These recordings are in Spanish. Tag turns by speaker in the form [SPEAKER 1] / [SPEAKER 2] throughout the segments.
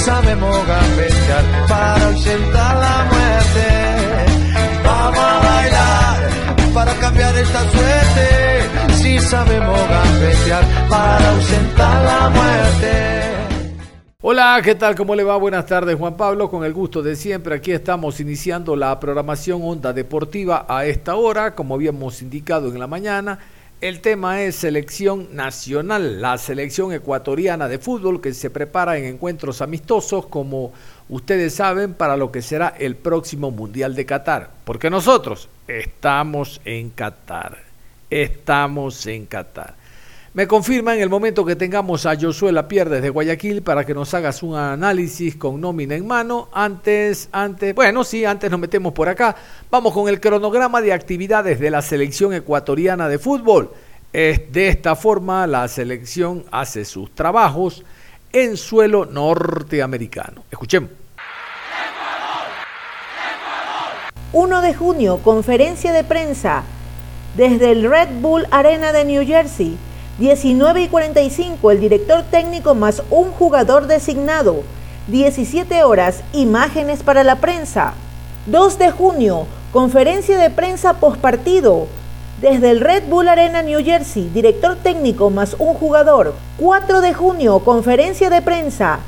[SPEAKER 1] Sabemos gambetear para ausentar la muerte. Vamos a bailar para cambiar esta suerte. Si sabemos gambetear para ausentar la muerte.
[SPEAKER 2] Hola, ¿qué tal? ¿Cómo le va? Buenas tardes, Juan Pablo. Con el gusto de siempre, aquí estamos iniciando la programación Onda Deportiva a esta hora, como habíamos indicado en la mañana. El tema es selección nacional, la selección ecuatoriana de fútbol que se prepara en encuentros amistosos, como ustedes saben, para lo que será el próximo Mundial de Qatar. Porque nosotros estamos en Qatar. Estamos en Qatar. Me confirma en el momento que tengamos a Josué Lapierre desde Guayaquil para que nos hagas un análisis con nómina en mano. Antes, antes, bueno, sí, antes nos metemos por acá. Vamos con el cronograma de actividades de la selección ecuatoriana de fútbol. Es de esta forma la selección hace sus trabajos en suelo norteamericano. Escuchemos.
[SPEAKER 3] 1 de junio, conferencia de prensa desde el Red Bull Arena de New Jersey 19 y 45, el director técnico más un jugador designado. 17 horas, imágenes para la prensa. 2 de junio, conferencia de prensa postpartido. Desde el Red Bull Arena New Jersey, director técnico más un jugador. 4 de junio, conferencia de prensa.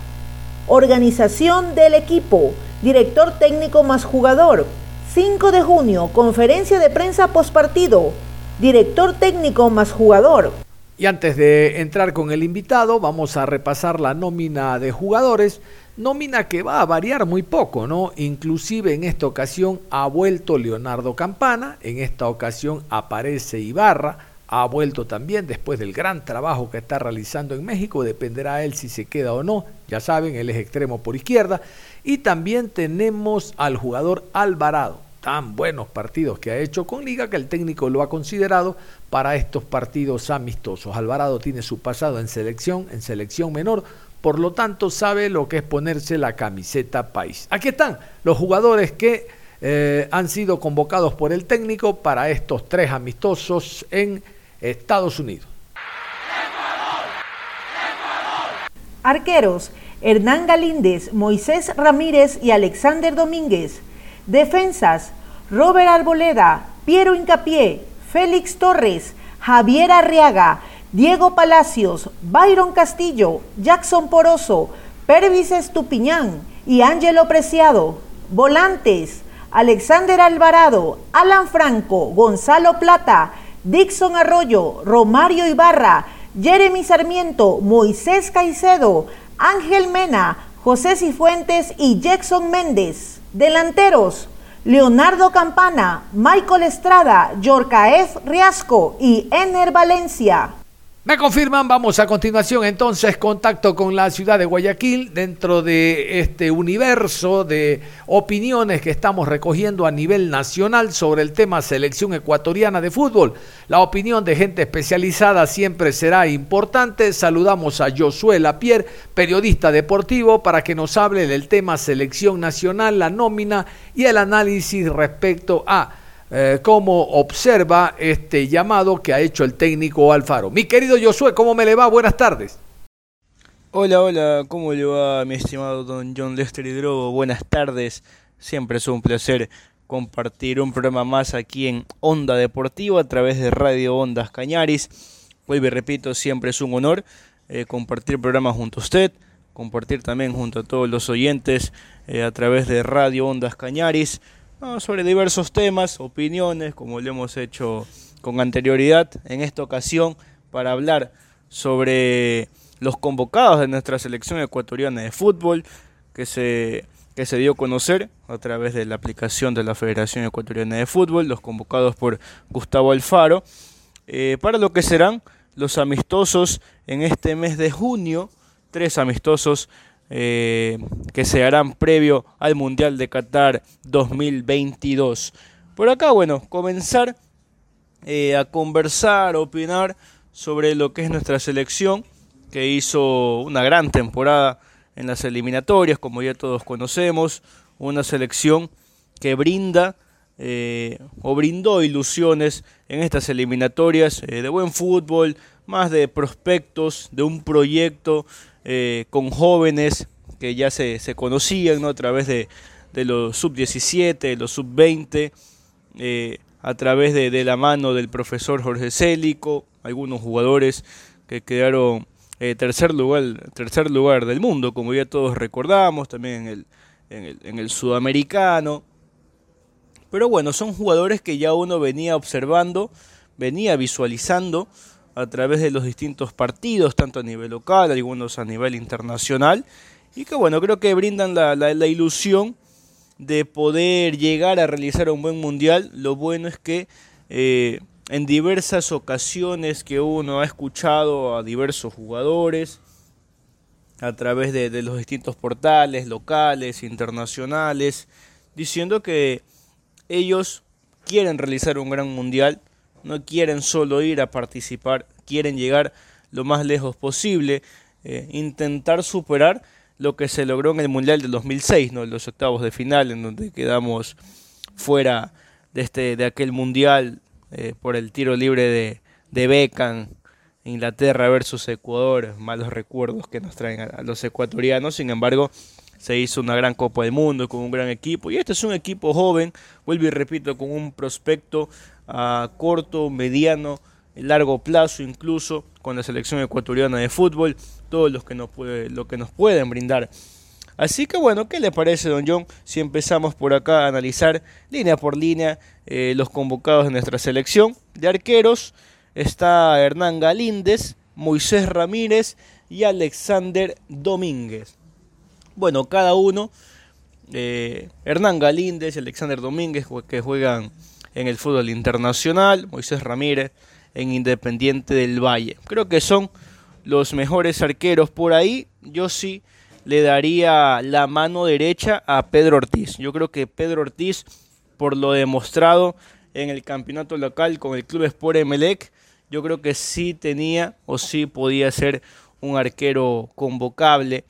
[SPEAKER 3] Organización del equipo, director técnico más jugador. 5 de junio, conferencia de prensa postpartido. Director técnico más jugador.
[SPEAKER 2] Y antes de entrar con el invitado, vamos a repasar la nómina de jugadores, nómina que va a variar muy poco, ¿no? Inclusive en esta ocasión ha vuelto Leonardo Campana, en esta ocasión aparece Ibarra, ha vuelto también después del gran trabajo que está realizando en México, dependerá él si se queda o no, ya saben, él es extremo por izquierda, y también tenemos al jugador Alvarado, tan buenos partidos que ha hecho con Liga que el técnico lo ha considerado para estos partidos amistosos. Alvarado tiene su pasado en selección, en selección menor, por lo tanto sabe lo que es ponerse la camiseta país. Aquí están los jugadores que eh, han sido convocados por el técnico para estos tres amistosos en Estados Unidos.
[SPEAKER 3] Arqueros, Hernán Galíndez, Moisés Ramírez y Alexander Domínguez. Defensas, Robert Arboleda, Piero Incapié, Félix Torres, Javier Arriaga, Diego Palacios, Byron Castillo, Jackson Poroso, Pervis Estupiñán y Ángelo Preciado. Volantes, Alexander Alvarado, Alan Franco, Gonzalo Plata, Dixon Arroyo, Romario Ibarra, Jeremy Sarmiento, Moisés Caicedo, Ángel Mena, José Cifuentes y Jackson Méndez. Delanteros, Leonardo Campana, Michael Estrada, Yorcaef Riasco y Ener Valencia.
[SPEAKER 2] Me confirman, vamos a continuación entonces contacto con la ciudad de Guayaquil dentro de este universo de opiniones que estamos recogiendo a nivel nacional sobre el tema selección ecuatoriana de fútbol. La opinión de gente especializada siempre será importante. Saludamos a Josué Lapierre, periodista deportivo, para que nos hable del tema selección nacional, la nómina y el análisis respecto a eh, cómo observa este llamado que ha hecho el técnico Alfaro. Mi querido Josué, ¿cómo me le va? Buenas tardes.
[SPEAKER 4] Hola, hola, ¿cómo le va mi estimado don John Lester Hidrogo? Buenas tardes, siempre es un placer compartir un programa más aquí en Onda Deportiva a través de Radio Ondas Cañaris. Vuelvo y repito, siempre es un honor eh, compartir el programa junto a usted, compartir también junto a todos los oyentes eh, a través de Radio Ondas Cañaris sobre diversos temas, opiniones, como lo hemos hecho con anterioridad en esta ocasión, para hablar sobre los convocados de nuestra selección ecuatoriana de fútbol, que se que se dio a conocer a través de la aplicación de la Federación Ecuatoriana de Fútbol, los convocados por Gustavo Alfaro, eh, para lo que serán los amistosos en este mes de junio, tres amistosos eh, que se harán previo al Mundial de Qatar 2022. Por acá, bueno, comenzar eh, a conversar, opinar sobre lo que es nuestra selección, que hizo una gran temporada en las eliminatorias, como ya todos conocemos, una selección que brinda eh, o brindó ilusiones en estas eliminatorias eh, de buen fútbol, más de prospectos, de un proyecto eh, con jóvenes que ya se, se conocían ¿no? a través de, de los sub-17, los sub-20, a través de, de, la mano del profesor Jorge Célico, algunos jugadores que quedaron tercer, lugar, tercer lugar del mundo, como ya todos recordamos, también en el, en el, en el sudamericano. Pero bueno, son jugadores que ya uno venía observando, venía visualizando a través de los distintos partidos, tanto a nivel local, algunos a nivel internacional, y que bueno, creo que brindan la, la, ilusión de poder llegar a realizar un buen mundial. Lo bueno es que eh, en diversas ocasiones que uno ha escuchado a diversos jugadores a través de, de, los distintos portales locales, internacionales, diciendo que ellos quieren realizar un gran mundial, no quieren solo ir a participar, quieren llegar lo más lejos posible, eh, intentar superar lo que se logró en el Mundial del 2006, ¿no? los octavos de final, en donde quedamos fuera de, este, de aquel Mundial eh, por el tiro libre de, de Beckham, Inglaterra versus Ecuador, malos recuerdos que nos traen a, los ecuatorianos, sin embargo se hizo una gran Copa del Mundo con un gran equipo y este es un equipo joven, vuelvo y repito, con un prospecto a corto, mediano, largo plazo incluso con la selección ecuatoriana de fútbol, todos los que nos lo que nos pueden brindar Así que bueno, ¿qué le parece, don John, si empezamos por acá a analizar línea por línea eh, los convocados de nuestra selección? De arqueros está Hernán Galíndez, Moisés Ramírez y Alexander Domínguez. Bueno, cada uno, eh, Hernán Galíndez Alexander Domínguez, que juegan en el fútbol internacional, Moisés Ramírez en Independiente del Valle. Creo que son los mejores arqueros por ahí. Yo sí le daría la mano derecha a Pedro Ortiz. Yo creo que Pedro Ortiz, por lo demostrado en el campeonato local con el Club Sport Emelec, yo creo que sí tenía o sí podía ser un arquero convocable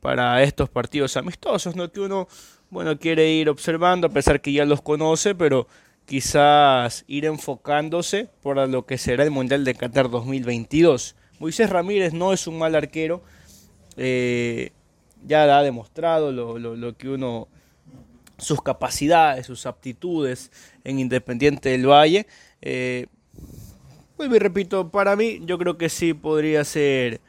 [SPEAKER 4] para estos partidos amistosos, ¿no? Que uno, bueno, quiere ir observando, a pesar que ya los conoce, pero quizás ir enfocándose por lo que será el Mundial de Qatar 2022. Moisés Ramírez no es un mal arquero, eh, ya ha demostrado lo, lo, lo que uno, sus capacidades, sus aptitudes en Independiente del Valle. Eh, vuelvo y repito, para mí yo creo que sí podría ser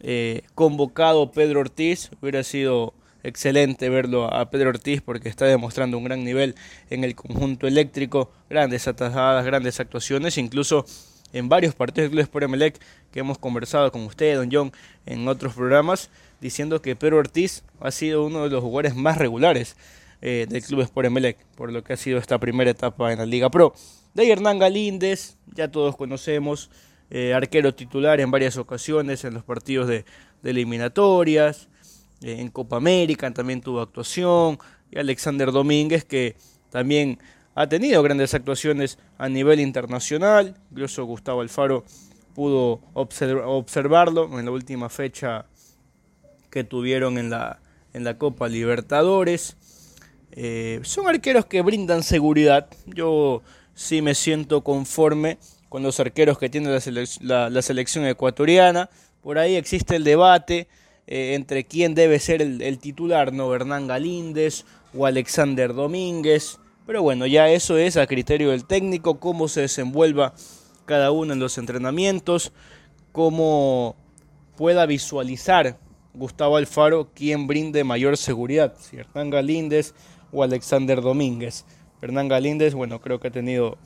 [SPEAKER 4] eh, convocado Pedro Ortiz, hubiera sido excelente verlo a Pedro Ortiz porque está demostrando un gran nivel en el conjunto eléctrico, grandes atajadas, grandes actuaciones, incluso en varios partidos del Club Sport Emelec que hemos conversado con usted, don John, en otros programas, diciendo que Pedro Ortiz ha sido uno de los jugadores más regulares eh, del Club Sport Emelec, por lo que ha sido esta primera etapa en la Liga Pro. De Hernán Galíndez, ya todos conocemos, eh, arquero titular en varias ocasiones en los partidos de, eliminatorias, eh, en Copa América también tuvo actuación, y Alexander Domínguez que también ha tenido grandes actuaciones a nivel internacional, incluso Gustavo Alfaro pudo observarlo en la última fecha que tuvieron en la, en la Copa Libertadores. Eh, son arqueros que brindan seguridad. Yo sí me siento conforme con los arqueros que tiene la, selec la, la selección ecuatoriana. Por ahí existe el debate eh, entre quién debe ser el, titular, ¿no? Hernán Galíndez o Alexander Domínguez. Pero bueno, ya eso es a criterio del técnico, cómo se desenvuelva cada uno en los entrenamientos, cómo pueda visualizar Gustavo Alfaro quién brinde mayor seguridad, si Hernán Galíndez o Alexander Domínguez. Hernán Galíndez, bueno, creo que ha tenido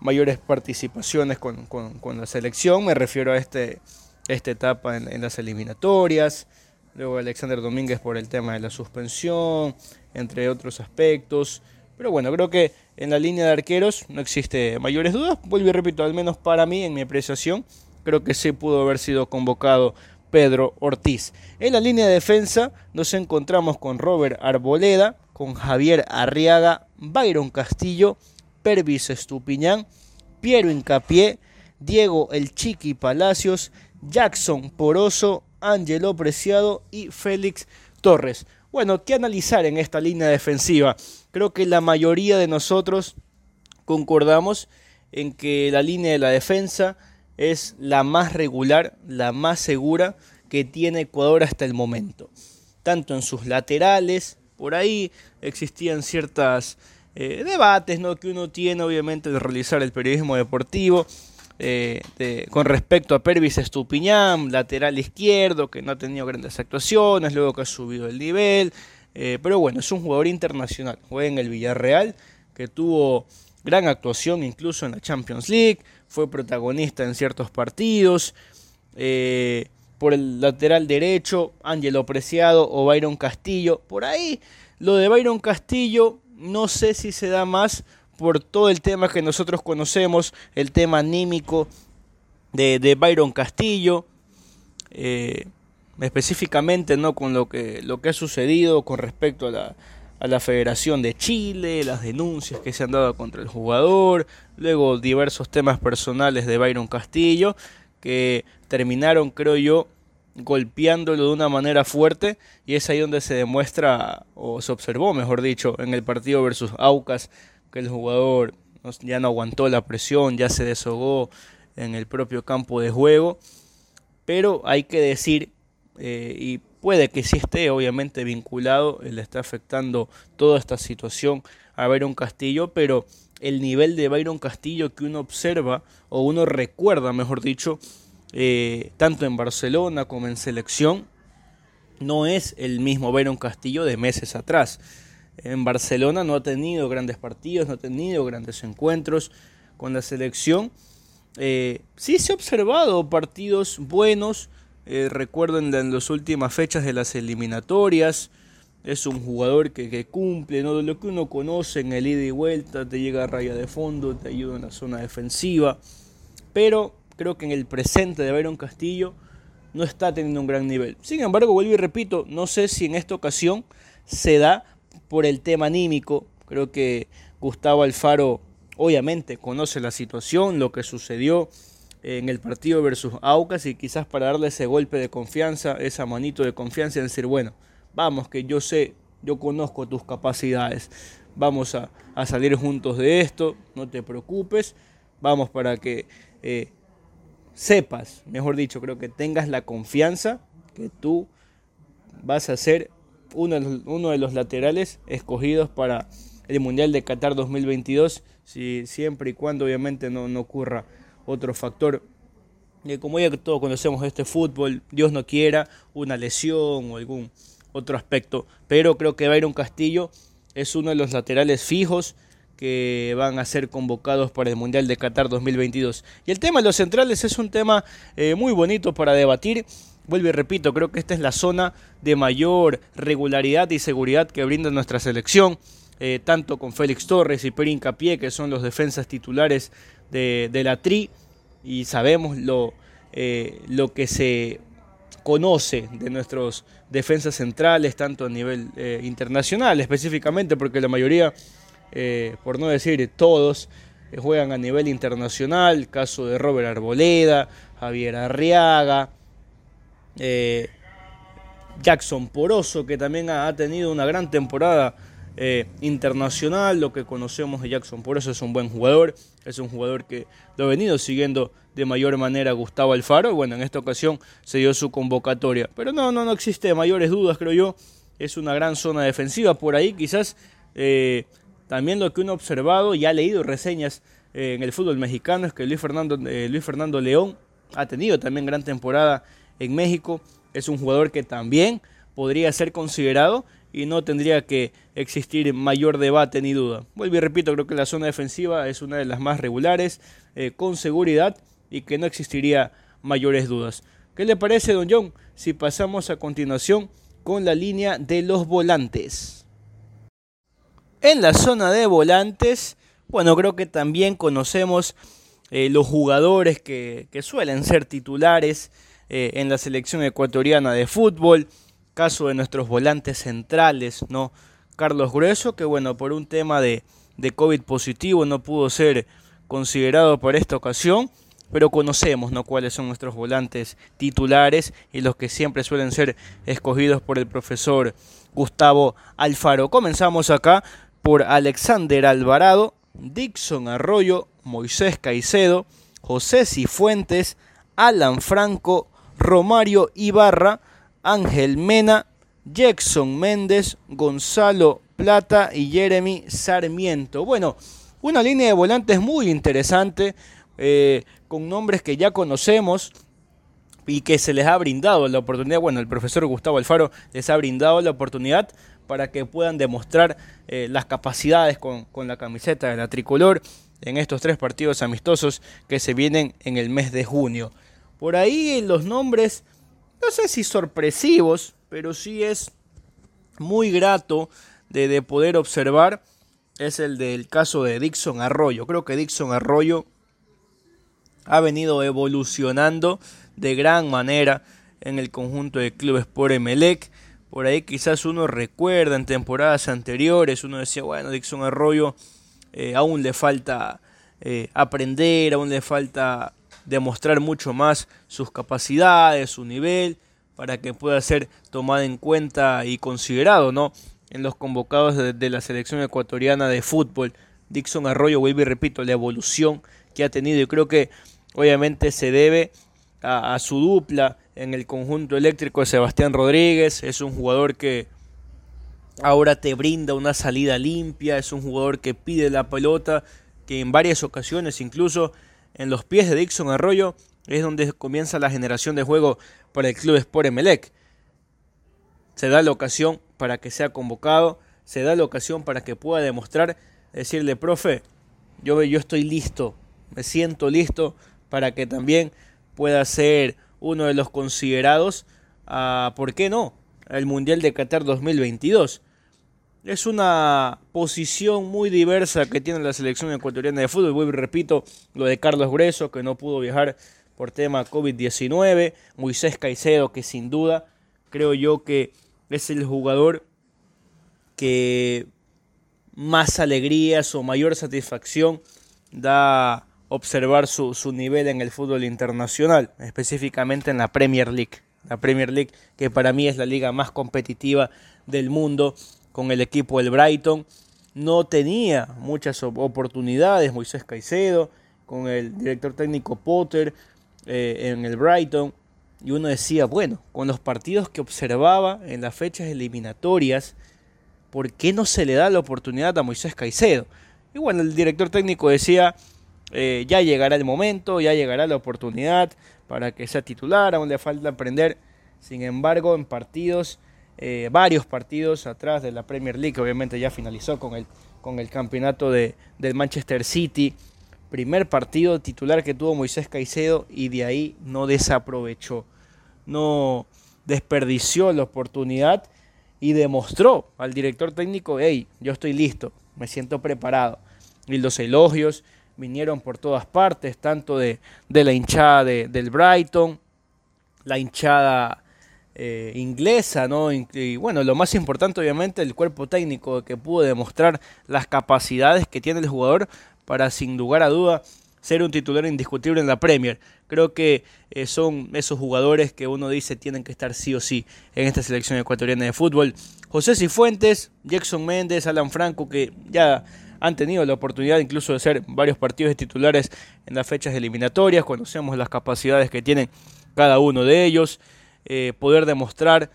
[SPEAKER 4] mayores participaciones con, con, la selección, me refiero a este, esta etapa en, en las eliminatorias, luego Alexander Domínguez por el tema de la suspensión, entre otros aspectos. Pero bueno, creo que en la línea de arqueros no existe mayores dudas. Vuelvo y repito, al menos para mí, en mi apreciación, creo que sí pudo haber sido convocado Pedro Ortiz. En la línea de defensa nos encontramos con Robert Arboleda, con Javier Arriaga, Byron Castillo, Pervis Estupiñán, Piero Incapié, Diego El Chiqui Palacios, Jackson Poroso, Ángelo Preciado y Félix Torres. Bueno, ¿qué analizar en esta línea defensiva? Creo que la mayoría de nosotros concordamos en que la línea de la defensa es la más regular, la más segura que tiene Ecuador hasta el momento. Tanto en sus laterales, por ahí existían ciertos eh, debates ¿no? que uno tiene obviamente de realizar el periodismo deportivo, eh, con respecto a Pervis Estupiñán, lateral izquierdo, que no ha tenido grandes actuaciones, luego que ha subido el nivel. Eh, pero bueno, es un jugador internacional. Juega en el Villarreal, que tuvo gran actuación incluso en la Champions League, fue protagonista en ciertos partidos. Por el lateral derecho, Ángelo Preciado o Byron Castillo. Por ahí, lo de Byron Castillo, no sé si se da más por todo el tema que nosotros conocemos, el tema anímico de, Byron Castillo, eh, específicamente no con lo que, lo que ha sucedido con respecto a la, a la Federación de Chile, las denuncias que se han dado contra el jugador, luego diversos temas personales de Byron Castillo, que terminaron, creo yo, golpeándolo de una manera fuerte y es ahí donde se demuestra o se observó, mejor dicho, en el partido versus Aucas que el jugador ya no aguantó la presión, ya se deshogó en el propio campo de juego. Pero hay que decir, eh, y puede que sí esté obviamente vinculado, le está afectando toda esta situación a Byron Castillo, pero el nivel de Byron Castillo que uno observa, o uno recuerda, mejor dicho, eh, tanto en Barcelona como en selección, no es el mismo Byron Castillo de meses atrás en Barcelona no ha tenido grandes partidos, no ha tenido grandes encuentros con la selección. Eh, sí se ha observado partidos buenos, eh, recuerdo en, las últimas fechas de las eliminatorias, es un jugador que, cumple, ¿no? lo que uno conoce en el ida y vuelta, te llega a raya de fondo, te ayuda en la zona defensiva, pero creo que en el presente de Byron Castillo no está teniendo un gran nivel. Sin embargo, vuelvo y repito, no sé si en esta ocasión se da por el tema anímico. Creo que Gustavo Alfaro obviamente conoce la situación, lo que sucedió en el partido versus Aucas y quizás para darle ese golpe de confianza, esa manito de confianza y decir, bueno, vamos, que yo sé, yo conozco tus capacidades, vamos a, salir juntos de esto, no te preocupes, vamos para que eh, sepas, mejor dicho, creo que tengas la confianza que tú vas a ser uno de, los, laterales escogidos para el Mundial de Qatar 2022, si, siempre y cuando obviamente no, ocurra otro factor. Eh, como ya todos conocemos este fútbol, Dios no quiera una lesión o algún otro aspecto, pero creo que Byron Castillo es uno de los laterales fijos que van a ser convocados para el Mundial de Qatar 2022. Y el tema de los centrales es un tema eh, muy bonito para debatir Vuelvo y repito, creo que esta es la zona de mayor regularidad y seguridad que brinda nuestra selección, eh, tanto con Félix Torres y Perín Capié, que son los defensas titulares de, la TRI, y sabemos lo, eh, lo que se conoce de nuestros defensas centrales, tanto a nivel internacional específicamente, porque la mayoría, por no decir todos, juegan a nivel internacional, caso de Robert Arboleda, Javier Arriaga, eh, Jackson Poroso, que también ha, tenido una gran temporada eh, internacional. Lo que conocemos de Jackson Poroso es un buen jugador, es un jugador que lo ha venido siguiendo de mayor manera Gustavo Alfaro. Bueno, en esta ocasión se dio su convocatoria, pero no, no, no existe mayores dudas, creo yo. Es una gran zona defensiva por ahí, quizás eh, también lo que uno ha observado y ha leído reseñas en el fútbol mexicano es que Luis Fernando, Luis Fernando León ha tenido también gran temporada en México. Es un jugador que también podría ser considerado y no tendría que existir mayor debate ni duda. Vuelvo y repito, creo que la zona defensiva es una de las más regulares, eh, con seguridad y que no existiría mayores dudas. ¿Qué le parece, don John, si pasamos a continuación con la línea de los volantes? En la zona de volantes, bueno, creo que también conocemos eh, los jugadores que, suelen ser titulares eh, en la selección ecuatoriana de fútbol. Caso de nuestros volantes centrales, ¿no? Carlos Grueso, que bueno, por un tema de, de COVID positivo no pudo ser considerado por esta ocasión, pero conocemos ¿no? cuáles son nuestros volantes titulares y los que siempre suelen ser escogidos por el profesor Gustavo Alfaro. Comenzamos acá por Alexander Alvarado, Dixon Arroyo, Moisés Caicedo, José Cifuentes, Alan Franco, Romario Ibarra, Ángel Mena, Jackson Méndez, Gonzalo Plata y Jeremy Sarmiento. Bueno, una línea de volantes muy interesante, eh, con nombres que ya conocemos y que se les ha brindado la oportunidad, bueno, el profesor Gustavo Alfaro les ha brindado la oportunidad para que puedan demostrar eh, las capacidades con, con la camiseta de la tricolor en estos tres partidos amistosos que se vienen en el mes de junio. Por ahí los nombres, no sé si sorpresivos, pero sí es muy grato de, de poder observar, es el del caso de Dixon Arroyo. Creo que Dixon Arroyo ha venido evolucionando de gran manera en el conjunto de clubes por Emelec. Por ahí quizás uno recuerda en temporadas anteriores, uno decía, bueno, Dixon Arroyo eh, aún le falta eh, aprender, aún le falta demostrar mucho más sus capacidades, su nivel, para que pueda ser tomado en cuenta y considerado, ¿no? En los convocados de, la selección ecuatoriana de fútbol. Dixon Arroyo, vuelvo y repito, la evolución que ha tenido y creo que obviamente se debe a, su dupla en el conjunto eléctrico de Sebastián Rodríguez. Es un jugador que ahora te brinda una salida limpia, es un jugador que pide la pelota, que en varias ocasiones, incluso en los pies de Dixon Arroyo, es donde comienza la generación de juego para el club Sport Emelec. Se da la ocasión para que sea convocado, se da la ocasión para que pueda demostrar, decirle, profe, yo, yo estoy listo, me siento listo para que también pueda ser uno de los considerados a, ¿por qué no?, el Mundial de Qatar 2022. Es una posición muy diversa que tiene la selección ecuatoriana de fútbol. Vuelvo y repito, lo de Carlos Grueso, que no pudo viajar por tema COVID-19. Moisés Caicedo, que sin duda creo yo que es el jugador que más alegrías o mayor satisfacción da observar su, su, nivel en el fútbol internacional, específicamente en la Premier League. La Premier League, que para mí es la liga más competitiva del mundo, con el equipo del Brighton. No tenía muchas oportunidades Moisés Caicedo, con el director técnico Potter eh, en el Brighton. Y uno decía, bueno, con los partidos que observaba en las fechas eliminatorias, ¿por qué no se le da la oportunidad a Moisés Caicedo? Y bueno, el director técnico decía, eh, ya llegará el momento, ya llegará la oportunidad para que sea titular, aún le falta aprender. Sin embargo, en partidos, eh, varios partidos atrás de la Premier League, obviamente ya finalizó con el, con el campeonato de, del Manchester City. Primer partido titular que tuvo Moisés Caicedo y de ahí no desaprovechó, no desperdició la oportunidad y demostró al director técnico, hey, yo estoy listo, me siento preparado. Y los elogios vinieron por todas partes, tanto de, la hinchada del Brighton, la hinchada eh, inglesa, ¿no? Y, bueno, lo más importante obviamente el cuerpo técnico que pudo demostrar las capacidades que tiene el jugador para sin lugar a duda ser un titular indiscutible en la Premier. Creo que eh, son esos jugadores que uno dice tienen que estar sí o sí en esta selección ecuatoriana de fútbol. José Cifuentes, Jackson Méndez, Alan Franco, que ya han tenido la oportunidad incluso de ser varios partidos de titulares en las fechas eliminatorias, conocemos las capacidades que tienen cada uno de ellos, eh, poder demostrar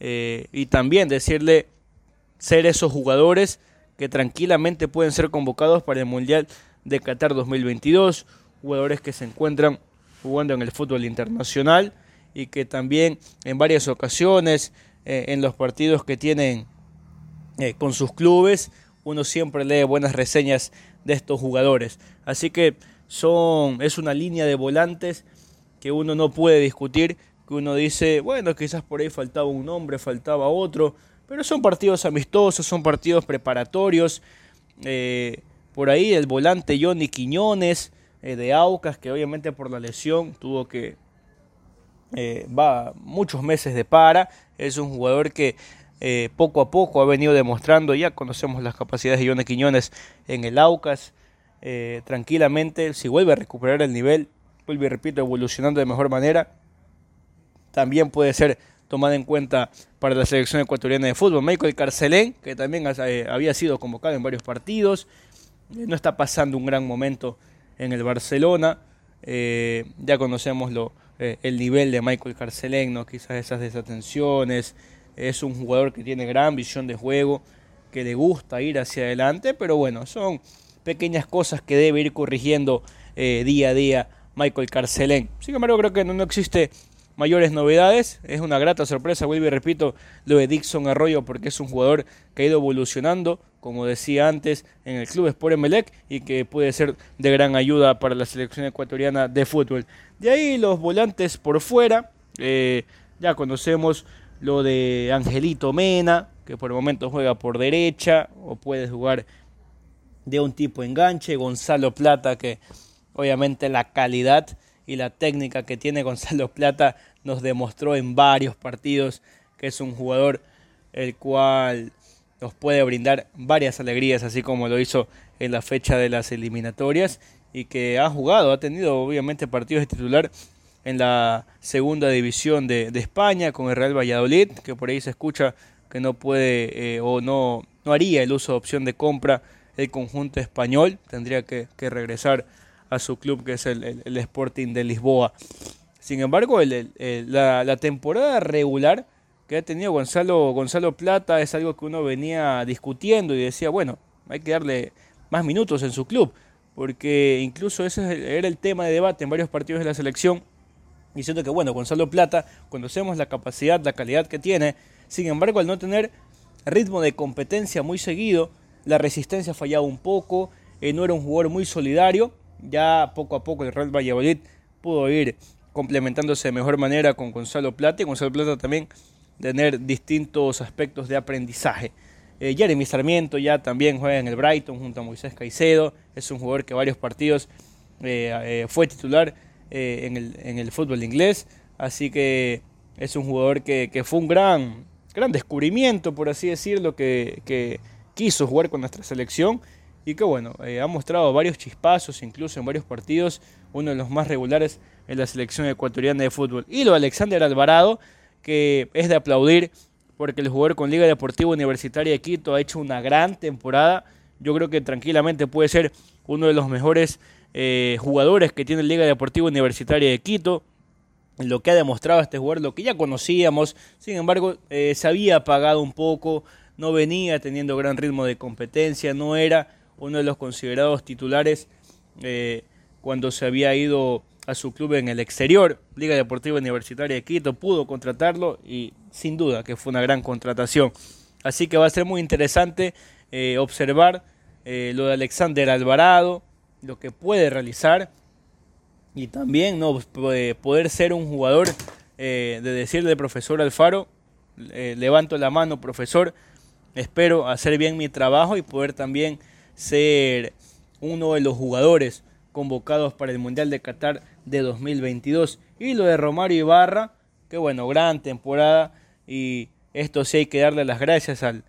[SPEAKER 4] eh, y también decirle ser esos jugadores que tranquilamente pueden ser convocados para el Mundial de Qatar 2022, jugadores que se encuentran jugando en el fútbol internacional y que también en varias ocasiones eh, en los partidos que tienen con sus clubes uno siempre lee buenas reseñas de estos jugadores. Así que son, es una línea de volantes que uno no puede discutir que uno dice, bueno, quizás por ahí faltaba un nombre, faltaba otro, pero son partidos amistosos, son partidos preparatorios. Eh, por ahí el volante Johnny Quiñones eh, de Aucas, que obviamente por la lesión tuvo que eh, va muchos meses de para. Es un jugador que poco a poco ha venido demostrando, ya conocemos las capacidades de Johnny Quiñones en el Aucas. tranquilamente, si vuelve a recuperar el nivel, vuelve repito, evolucionando de mejor manera, también puede ser tomada en cuenta para la selección ecuatoriana de fútbol. Michael Carcelén, que también eh, había sido convocado en varios partidos, eh, no está pasando un gran momento en el Barcelona. Eh, ya conocemos lo, el nivel de Michael Carcelén, ¿no? quizás esas desatenciones. Es un jugador que tiene gran visión de juego, que le gusta ir hacia adelante, pero bueno, son pequeñas cosas que debe ir corrigiendo día a día Michael Carcelén. Sin embargo, creo que no, no existe mayores novedades. Es una grata sorpresa, vuelvo y repito, lo de Dixon Arroyo porque es un jugador que ha ido evolucionando, como decía antes, en el club Sport Emelec y que puede ser de gran ayuda para la selección ecuatoriana de fútbol. De ahí los volantes por fuera, eh, ya conocemos lo de Angelito Mena, que por el momento juega por derecha o puede jugar de un tipo enganche, Gonzalo Plata que obviamente la calidad y la técnica que tiene Gonzalo Plata nos demostró en varios partidos que es un jugador el cual nos puede brindar varias alegrías, así como lo hizo en la fecha de las eliminatorias y que ha jugado, ha tenido obviamente partidos de titular en la segunda división de, España con el Real Valladolid, que por ahí se escucha que no puede eh, o no, no haría el uso de opción de compra el conjunto español, tendría que, regresar a su club que es el, Sporting de Lisboa. Sin embargo, la, temporada regular que ha tenido Gonzalo, Gonzalo Plata es algo que uno venía discutiendo y decía, bueno, hay que darle más minutos en su club, porque incluso ese era el tema de debate en varios partidos de la selección, diciendo que, bueno, Gonzalo Plata, conocemos la capacidad, la calidad que tiene, sin embargo, al no tener ritmo de competencia muy seguido, la resistencia fallaba un poco, eh, no era un jugador muy solidario, ya poco a poco el Real Valladolid pudo ir complementándose de mejor manera con Gonzalo Plata y Gonzalo Plata también tener distintos aspectos de aprendizaje. Eh, Jeremy Sarmiento ya también juega en el Brighton junto a Moisés Caicedo, es un jugador que varios partidos eh, eh, fue titular en el, en, el, fútbol inglés, así que es un jugador que, que fue un gran, gran descubrimiento, por así decirlo, que, que quiso jugar con nuestra selección y que bueno, eh, ha mostrado varios chispazos, incluso en varios partidos, uno de los más regulares en la selección ecuatoriana de fútbol. Y lo de Alexander Alvarado, que es de aplaudir, porque el jugador con Liga Deportiva Universitaria de Quito ha hecho una gran temporada. Yo creo que tranquilamente puede ser uno de los mejores eh, jugadores que tiene Liga Deportiva Universitaria de Quito. Lo que ha demostrado este jugador, lo que ya conocíamos, sin embargo, eh, se había apagado un poco, no venía teniendo gran ritmo de competencia, no era uno de los considerados titulares eh, cuando se había ido a su club en el exterior. Liga Deportiva Universitaria de Quito pudo contratarlo y sin duda que fue una gran contratación. Así que va a ser muy interesante observar lo de Alexander Alvarado, lo que puede realizar y también no poder ser un jugador de decirle profesor Alfaro, levanto la mano profesor, espero hacer bien mi trabajo y poder también ser uno de los jugadores convocados para el Mundial de Qatar de 2022. Y lo de Romario Ibarra, que bueno, gran temporada y esto sí hay que darle las gracias al,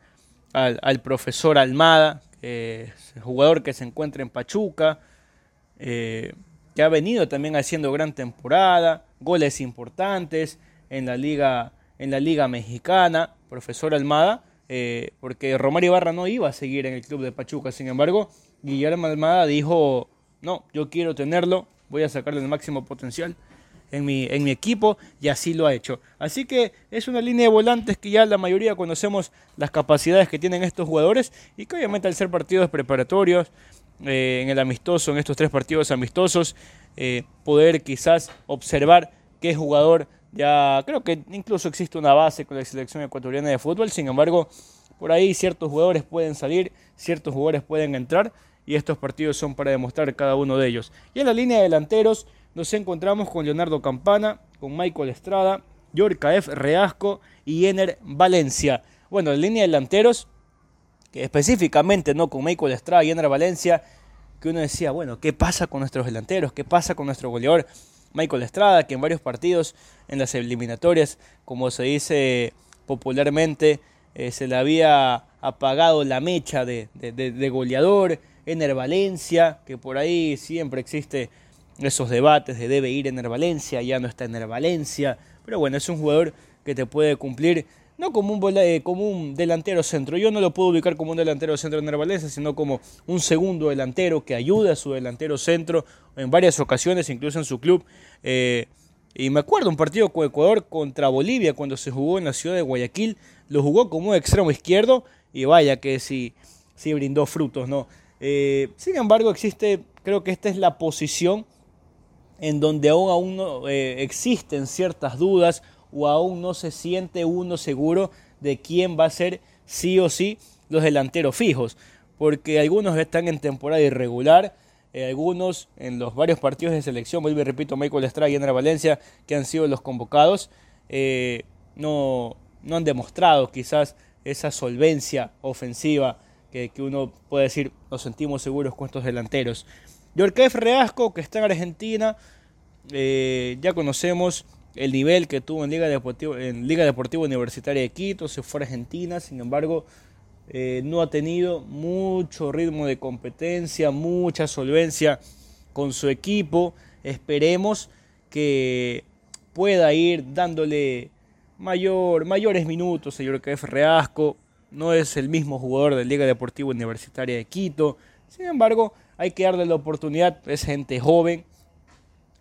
[SPEAKER 4] al, profesor Almada, que jugador que se encuentra en Pachuca, eh, que ha venido también haciendo gran temporada, goles importantes en la liga, en la liga mexicana, profesor Almada, eh, porque Romario Ibarra no iba a seguir en el club de Pachuca. Sin embargo, Guillermo Almada dijo, no, yo quiero tenerlo, voy a sacarle el máximo potencial en mi, en mi equipo y así lo ha hecho. Así que es una línea de volantes que ya la mayoría conocemos las capacidades que tienen estos jugadores y que obviamente al ser partidos preparatorios, eh, en el amistoso, en estos tres partidos amistosos, eh, poder quizás observar qué jugador ya creo que incluso existe una base con la selección ecuatoriana de fútbol, sin embargo, por ahí ciertos jugadores pueden salir, ciertos jugadores pueden entrar y estos partidos son para demostrar cada uno de ellos. Y en la línea de delanteros nos encontramos con Leonardo Campana, con Michael Estrada, Yorkaef Reasco y Ener Valencia. Bueno, en línea de delanteros, que específicamente no con Michael Estrada y Ener Valencia, que uno decía, bueno, ¿qué pasa con nuestros delanteros? ¿Qué pasa con nuestro goleador Michael Estrada, que en varios partidos, en las eliminatorias, como se dice popularmente, eh, se le había apagado la mecha de, de, goleador, Ener Valencia, que por ahí siempre existe esos debates de debe ir Ener Valencia, ya no está Ener Valencia, pero bueno, es un jugador que te puede cumplir no como un, como un delantero centro. Yo no lo puedo ubicar como un delantero centro en Valencia, sino como un segundo delantero que ayuda a su delantero centro en varias ocasiones, incluso en su club. Eh, y me acuerdo un partido con Ecuador contra Bolivia cuando se jugó en la ciudad de Guayaquil. Lo jugó como un extremo izquierdo y vaya que sí, sí brindó frutos, ¿no? Eh, sin embargo, existe, creo que esta es la posición en donde aún, aún no, existen ciertas dudas o aún no se siente uno seguro de quién va a ser sí o sí los delanteros fijos, porque algunos están en temporada irregular, eh, algunos en los varios partidos de selección, vuelvo y repito, Michael Estrada y Andrea Valencia, que han sido los convocados, eh, no, no han demostrado quizás esa solvencia ofensiva que, uno puede decir, nos sentimos seguros con estos delanteros. Yorkef Reasco, que está en Argentina, eh, ya conocemos el nivel que tuvo en Liga Deportiva, Universitaria de Quito, se fue a Argentina, sin embargo, eh, no ha tenido mucho ritmo de competencia, mucha solvencia con su equipo. Esperemos que pueda ir dándole mayor, mayores minutos, señor KF Reasco. No es el mismo jugador de Liga Deportiva Universitaria de Quito. Sin embargo, hay que darle la oportunidad. Es gente joven,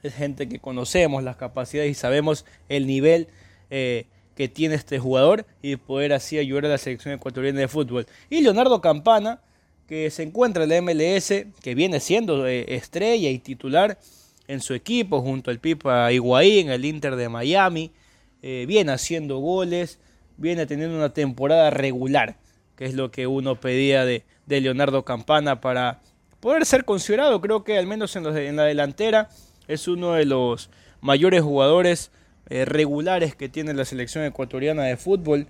[SPEAKER 4] es gente que conocemos las capacidades y sabemos el nivel eh, que tiene este jugador y poder así ayudar a la selección ecuatoriana de fútbol. Y Leonardo Campana, que se encuentra en la MLS, que viene siendo eh, estrella y titular en su equipo junto al Pipa Higuaín, en el Inter de Miami, eh, viene haciendo goles, viene teniendo una temporada regular, que es lo que uno pedía de, Leonardo Campana para poder ser considerado, creo que al menos en la delantera es uno de los mayores jugadores eh, regulares que tiene la selección ecuatoriana de fútbol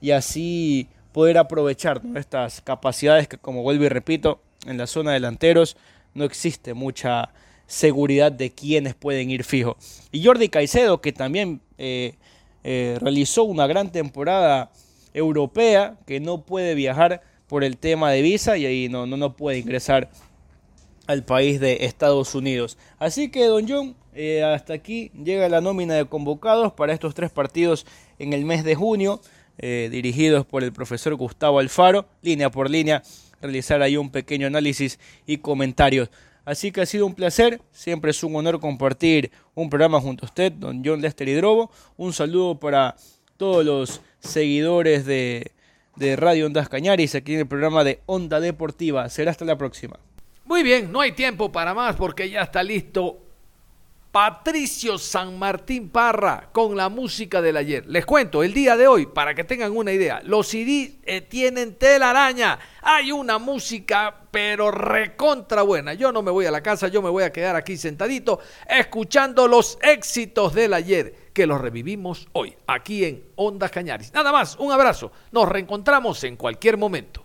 [SPEAKER 4] y así poder aprovechar estas capacidades que como vuelvo y repito en la zona delanteros no existe mucha seguridad de quiénes pueden ir fijo. Y Jordi Caicedo que también eh, eh, realizó una gran temporada europea que no puede viajar por el tema de visa y ahí no, no, no puede ingresar al país de Estados Unidos. Así que, don John, eh, hasta aquí llega la nómina de convocados para estos tres partidos en el mes de junio, eh, dirigidos por el profesor Gustavo Alfaro, línea por línea, realizar ahí un pequeño análisis y comentarios. Así que ha sido un placer, siempre es un honor compartir un programa junto a usted, don John Lester Hidrobo. Un saludo para todos los seguidores de, de Radio Ondas Cañaris aquí en el programa de Onda Deportiva. Será hasta la próxima.
[SPEAKER 2] Muy bien, no hay tiempo para más porque ya está listo Patricio San Martín Parra con la música del ayer. Les cuento, el día de hoy, para que tengan una idea, los CD eh, tienen telaraña. Hay una música, pero recontra buena. Yo no me voy a la casa, yo me voy a quedar aquí sentadito escuchando los éxitos del ayer, que los revivimos hoy, aquí en Ondas Cañaris. Nada más, un abrazo. Nos reencontramos en cualquier momento.